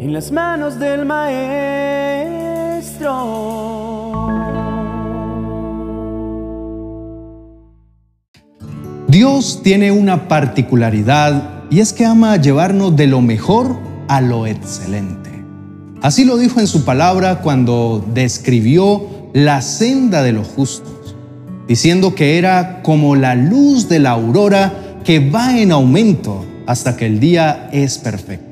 en las manos del Maestro. Dios tiene una particularidad y es que ama llevarnos de lo mejor a lo excelente. Así lo dijo en su palabra cuando describió la senda de los justos, diciendo que era como la luz de la aurora que va en aumento hasta que el día es perfecto.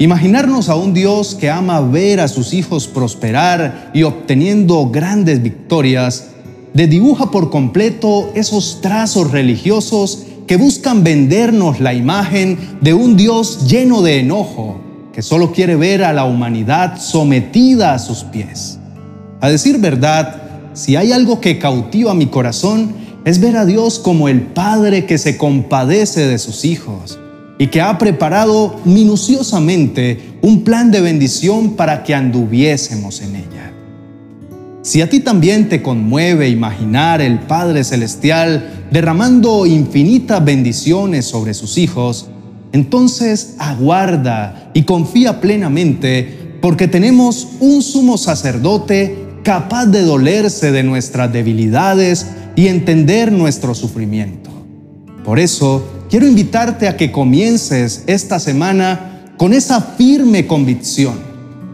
Imaginarnos a un Dios que ama ver a sus hijos prosperar y obteniendo grandes victorias, desdibuja por completo esos trazos religiosos que buscan vendernos la imagen de un Dios lleno de enojo, que solo quiere ver a la humanidad sometida a sus pies. A decir verdad, si hay algo que cautiva mi corazón, es ver a Dios como el Padre que se compadece de sus hijos y que ha preparado minuciosamente un plan de bendición para que anduviésemos en ella. Si a ti también te conmueve imaginar el Padre Celestial derramando infinitas bendiciones sobre sus hijos, entonces aguarda y confía plenamente porque tenemos un sumo sacerdote capaz de dolerse de nuestras debilidades y entender nuestro sufrimiento. Por eso, quiero invitarte a que comiences esta semana con esa firme convicción.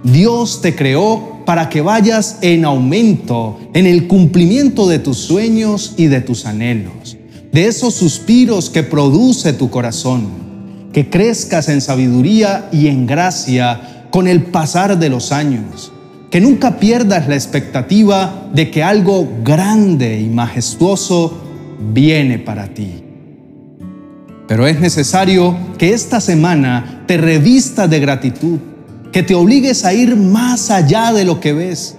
Dios te creó para que vayas en aumento en el cumplimiento de tus sueños y de tus anhelos, de esos suspiros que produce tu corazón, que crezcas en sabiduría y en gracia con el pasar de los años, que nunca pierdas la expectativa de que algo grande y majestuoso viene para ti. Pero es necesario que esta semana te revista de gratitud, que te obligues a ir más allá de lo que ves.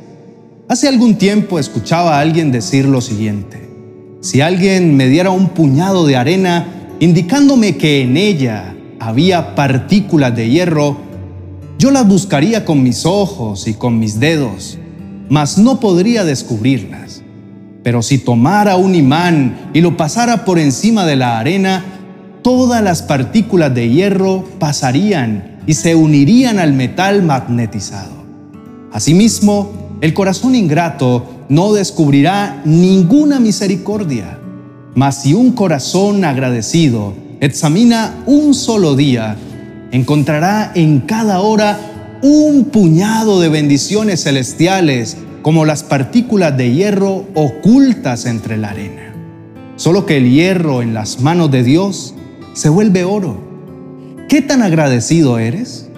Hace algún tiempo escuchaba a alguien decir lo siguiente. Si alguien me diera un puñado de arena indicándome que en ella había partículas de hierro, yo las buscaría con mis ojos y con mis dedos, mas no podría descubrirlas. Pero si tomara un imán y lo pasara por encima de la arena, todas las partículas de hierro pasarían y se unirían al metal magnetizado. Asimismo, el corazón ingrato no descubrirá ninguna misericordia, mas si un corazón agradecido examina un solo día, encontrará en cada hora un puñado de bendiciones celestiales como las partículas de hierro ocultas entre la arena. Solo que el hierro en las manos de Dios se vuelve oro. ¿Qué tan agradecido eres?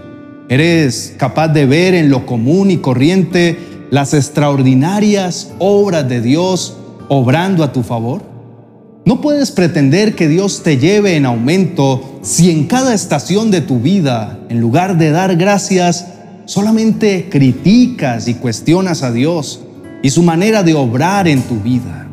¿Eres capaz de ver en lo común y corriente las extraordinarias obras de Dios obrando a tu favor? No puedes pretender que Dios te lleve en aumento si en cada estación de tu vida, en lugar de dar gracias, solamente criticas y cuestionas a Dios y su manera de obrar en tu vida.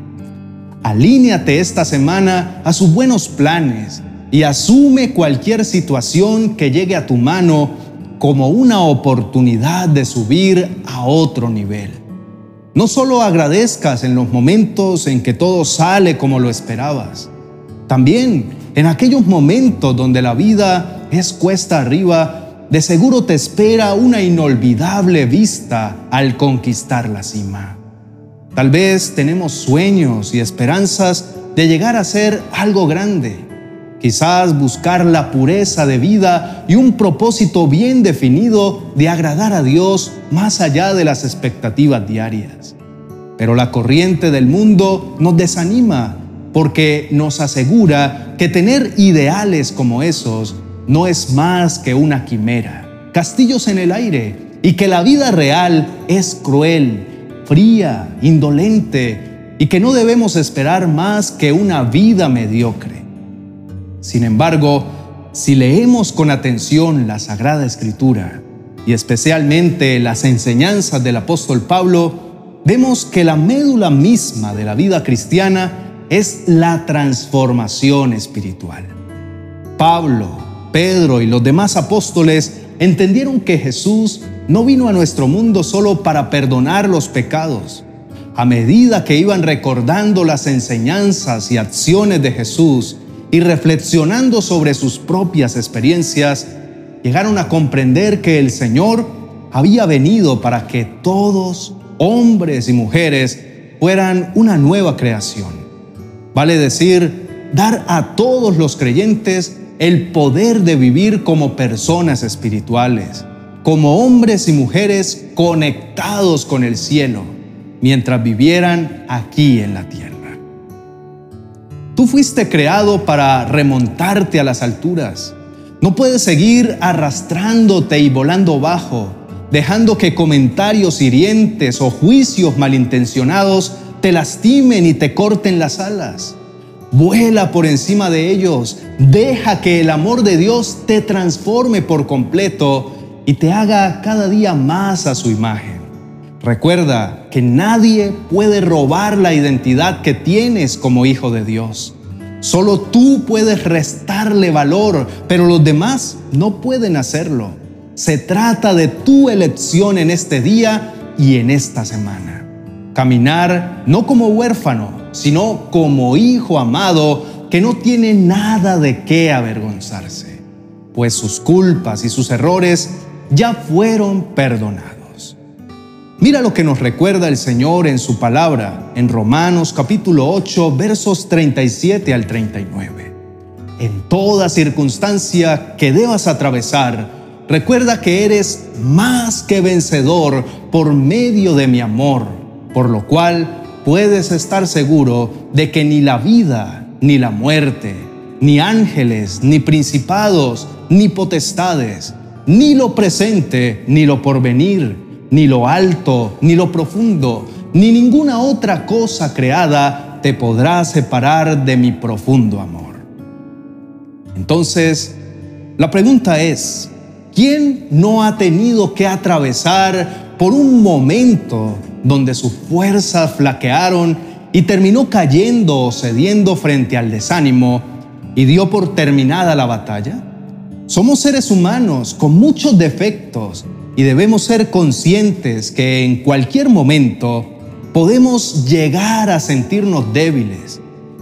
Alíneate esta semana a sus buenos planes y asume cualquier situación que llegue a tu mano como una oportunidad de subir a otro nivel. No solo agradezcas en los momentos en que todo sale como lo esperabas, también en aquellos momentos donde la vida es cuesta arriba, de seguro te espera una inolvidable vista al conquistar la cima. Tal vez tenemos sueños y esperanzas de llegar a ser algo grande Quizás buscar la pureza de vida y un propósito bien definido de agradar a Dios más allá de las expectativas diarias. Pero la corriente del mundo nos desanima porque nos asegura que tener ideales como esos no es más que una quimera, castillos en el aire, y que la vida real es cruel, fría, indolente, y que no debemos esperar más que una vida mediocre. Sin embargo, si leemos con atención la Sagrada Escritura y especialmente las enseñanzas del apóstol Pablo, vemos que la médula misma de la vida cristiana es la transformación espiritual. Pablo, Pedro y los demás apóstoles entendieron que Jesús no vino a nuestro mundo solo para perdonar los pecados. A medida que iban recordando las enseñanzas y acciones de Jesús, y reflexionando sobre sus propias experiencias, llegaron a comprender que el Señor había venido para que todos, hombres y mujeres, fueran una nueva creación. Vale decir, dar a todos los creyentes el poder de vivir como personas espirituales, como hombres y mujeres conectados con el cielo, mientras vivieran aquí en la tierra. Tú fuiste creado para remontarte a las alturas. No puedes seguir arrastrándote y volando bajo, dejando que comentarios hirientes o juicios malintencionados te lastimen y te corten las alas. Vuela por encima de ellos. Deja que el amor de Dios te transforme por completo y te haga cada día más a su imagen. Recuerda que nadie puede robar la identidad que tienes como hijo de Dios. Solo tú puedes restarle valor, pero los demás no pueden hacerlo. Se trata de tu elección en este día y en esta semana. Caminar no como huérfano, sino como hijo amado que no tiene nada de qué avergonzarse, pues sus culpas y sus errores ya fueron perdonados. Mira lo que nos recuerda el Señor en su palabra en Romanos capítulo 8 versos 37 al 39. En toda circunstancia que debas atravesar, recuerda que eres más que vencedor por medio de mi amor, por lo cual puedes estar seguro de que ni la vida, ni la muerte, ni ángeles, ni principados, ni potestades, ni lo presente, ni lo porvenir, ni lo alto, ni lo profundo, ni ninguna otra cosa creada te podrá separar de mi profundo amor. Entonces, la pregunta es, ¿quién no ha tenido que atravesar por un momento donde sus fuerzas flaquearon y terminó cayendo o cediendo frente al desánimo y dio por terminada la batalla? Somos seres humanos con muchos defectos y debemos ser conscientes que en cualquier momento podemos llegar a sentirnos débiles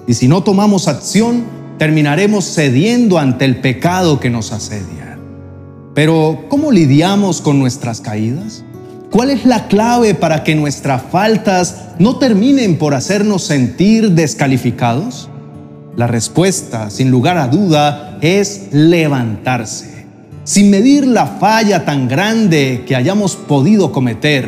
y si no tomamos acción terminaremos cediendo ante el pecado que nos asedia. Pero ¿cómo lidiamos con nuestras caídas? ¿Cuál es la clave para que nuestras faltas no terminen por hacernos sentir descalificados? La respuesta, sin lugar a duda, es levantarse. Sin medir la falla tan grande que hayamos podido cometer,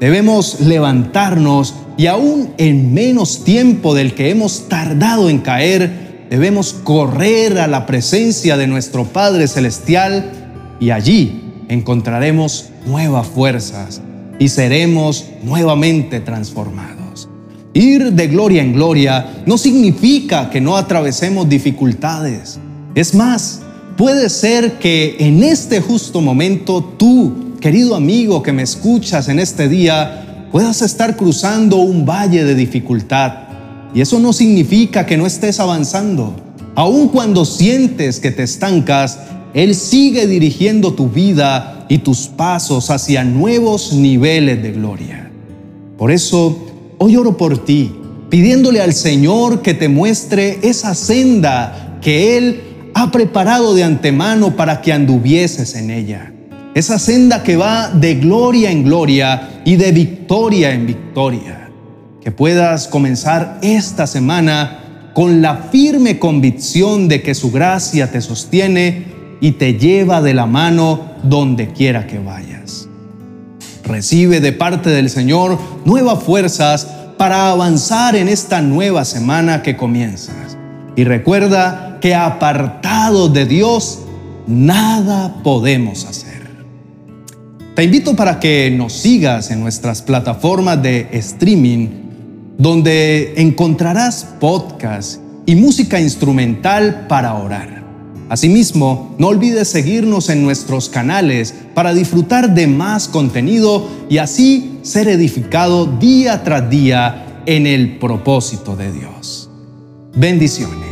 debemos levantarnos y aún en menos tiempo del que hemos tardado en caer, debemos correr a la presencia de nuestro Padre Celestial y allí encontraremos nuevas fuerzas y seremos nuevamente transformados. Ir de gloria en gloria no significa que no atravesemos dificultades. Es más, puede ser que en este justo momento tú, querido amigo que me escuchas en este día, puedas estar cruzando un valle de dificultad. Y eso no significa que no estés avanzando. Aun cuando sientes que te estancas, él sigue dirigiendo tu vida y tus pasos hacia nuevos niveles de gloria. Por eso, hoy oro por ti, pidiéndole al Señor que te muestre esa senda que Él ha preparado de antemano para que anduvieses en ella. Esa senda que va de gloria en gloria y de victoria en victoria. Que puedas comenzar esta semana con la firme convicción de que su gracia te sostiene y te lleva de la mano donde quiera que vayas. Recibe de parte del Señor nuevas fuerzas para avanzar en esta nueva semana que comienzas. Y recuerda que apartado de Dios, nada podemos hacer. Te invito para que nos sigas en nuestras plataformas de streaming, donde encontrarás podcasts y música instrumental para orar. Asimismo, no olvides seguirnos en nuestros canales para disfrutar de más contenido y así ser edificado día tras día en el propósito de Dios. Bendiciones.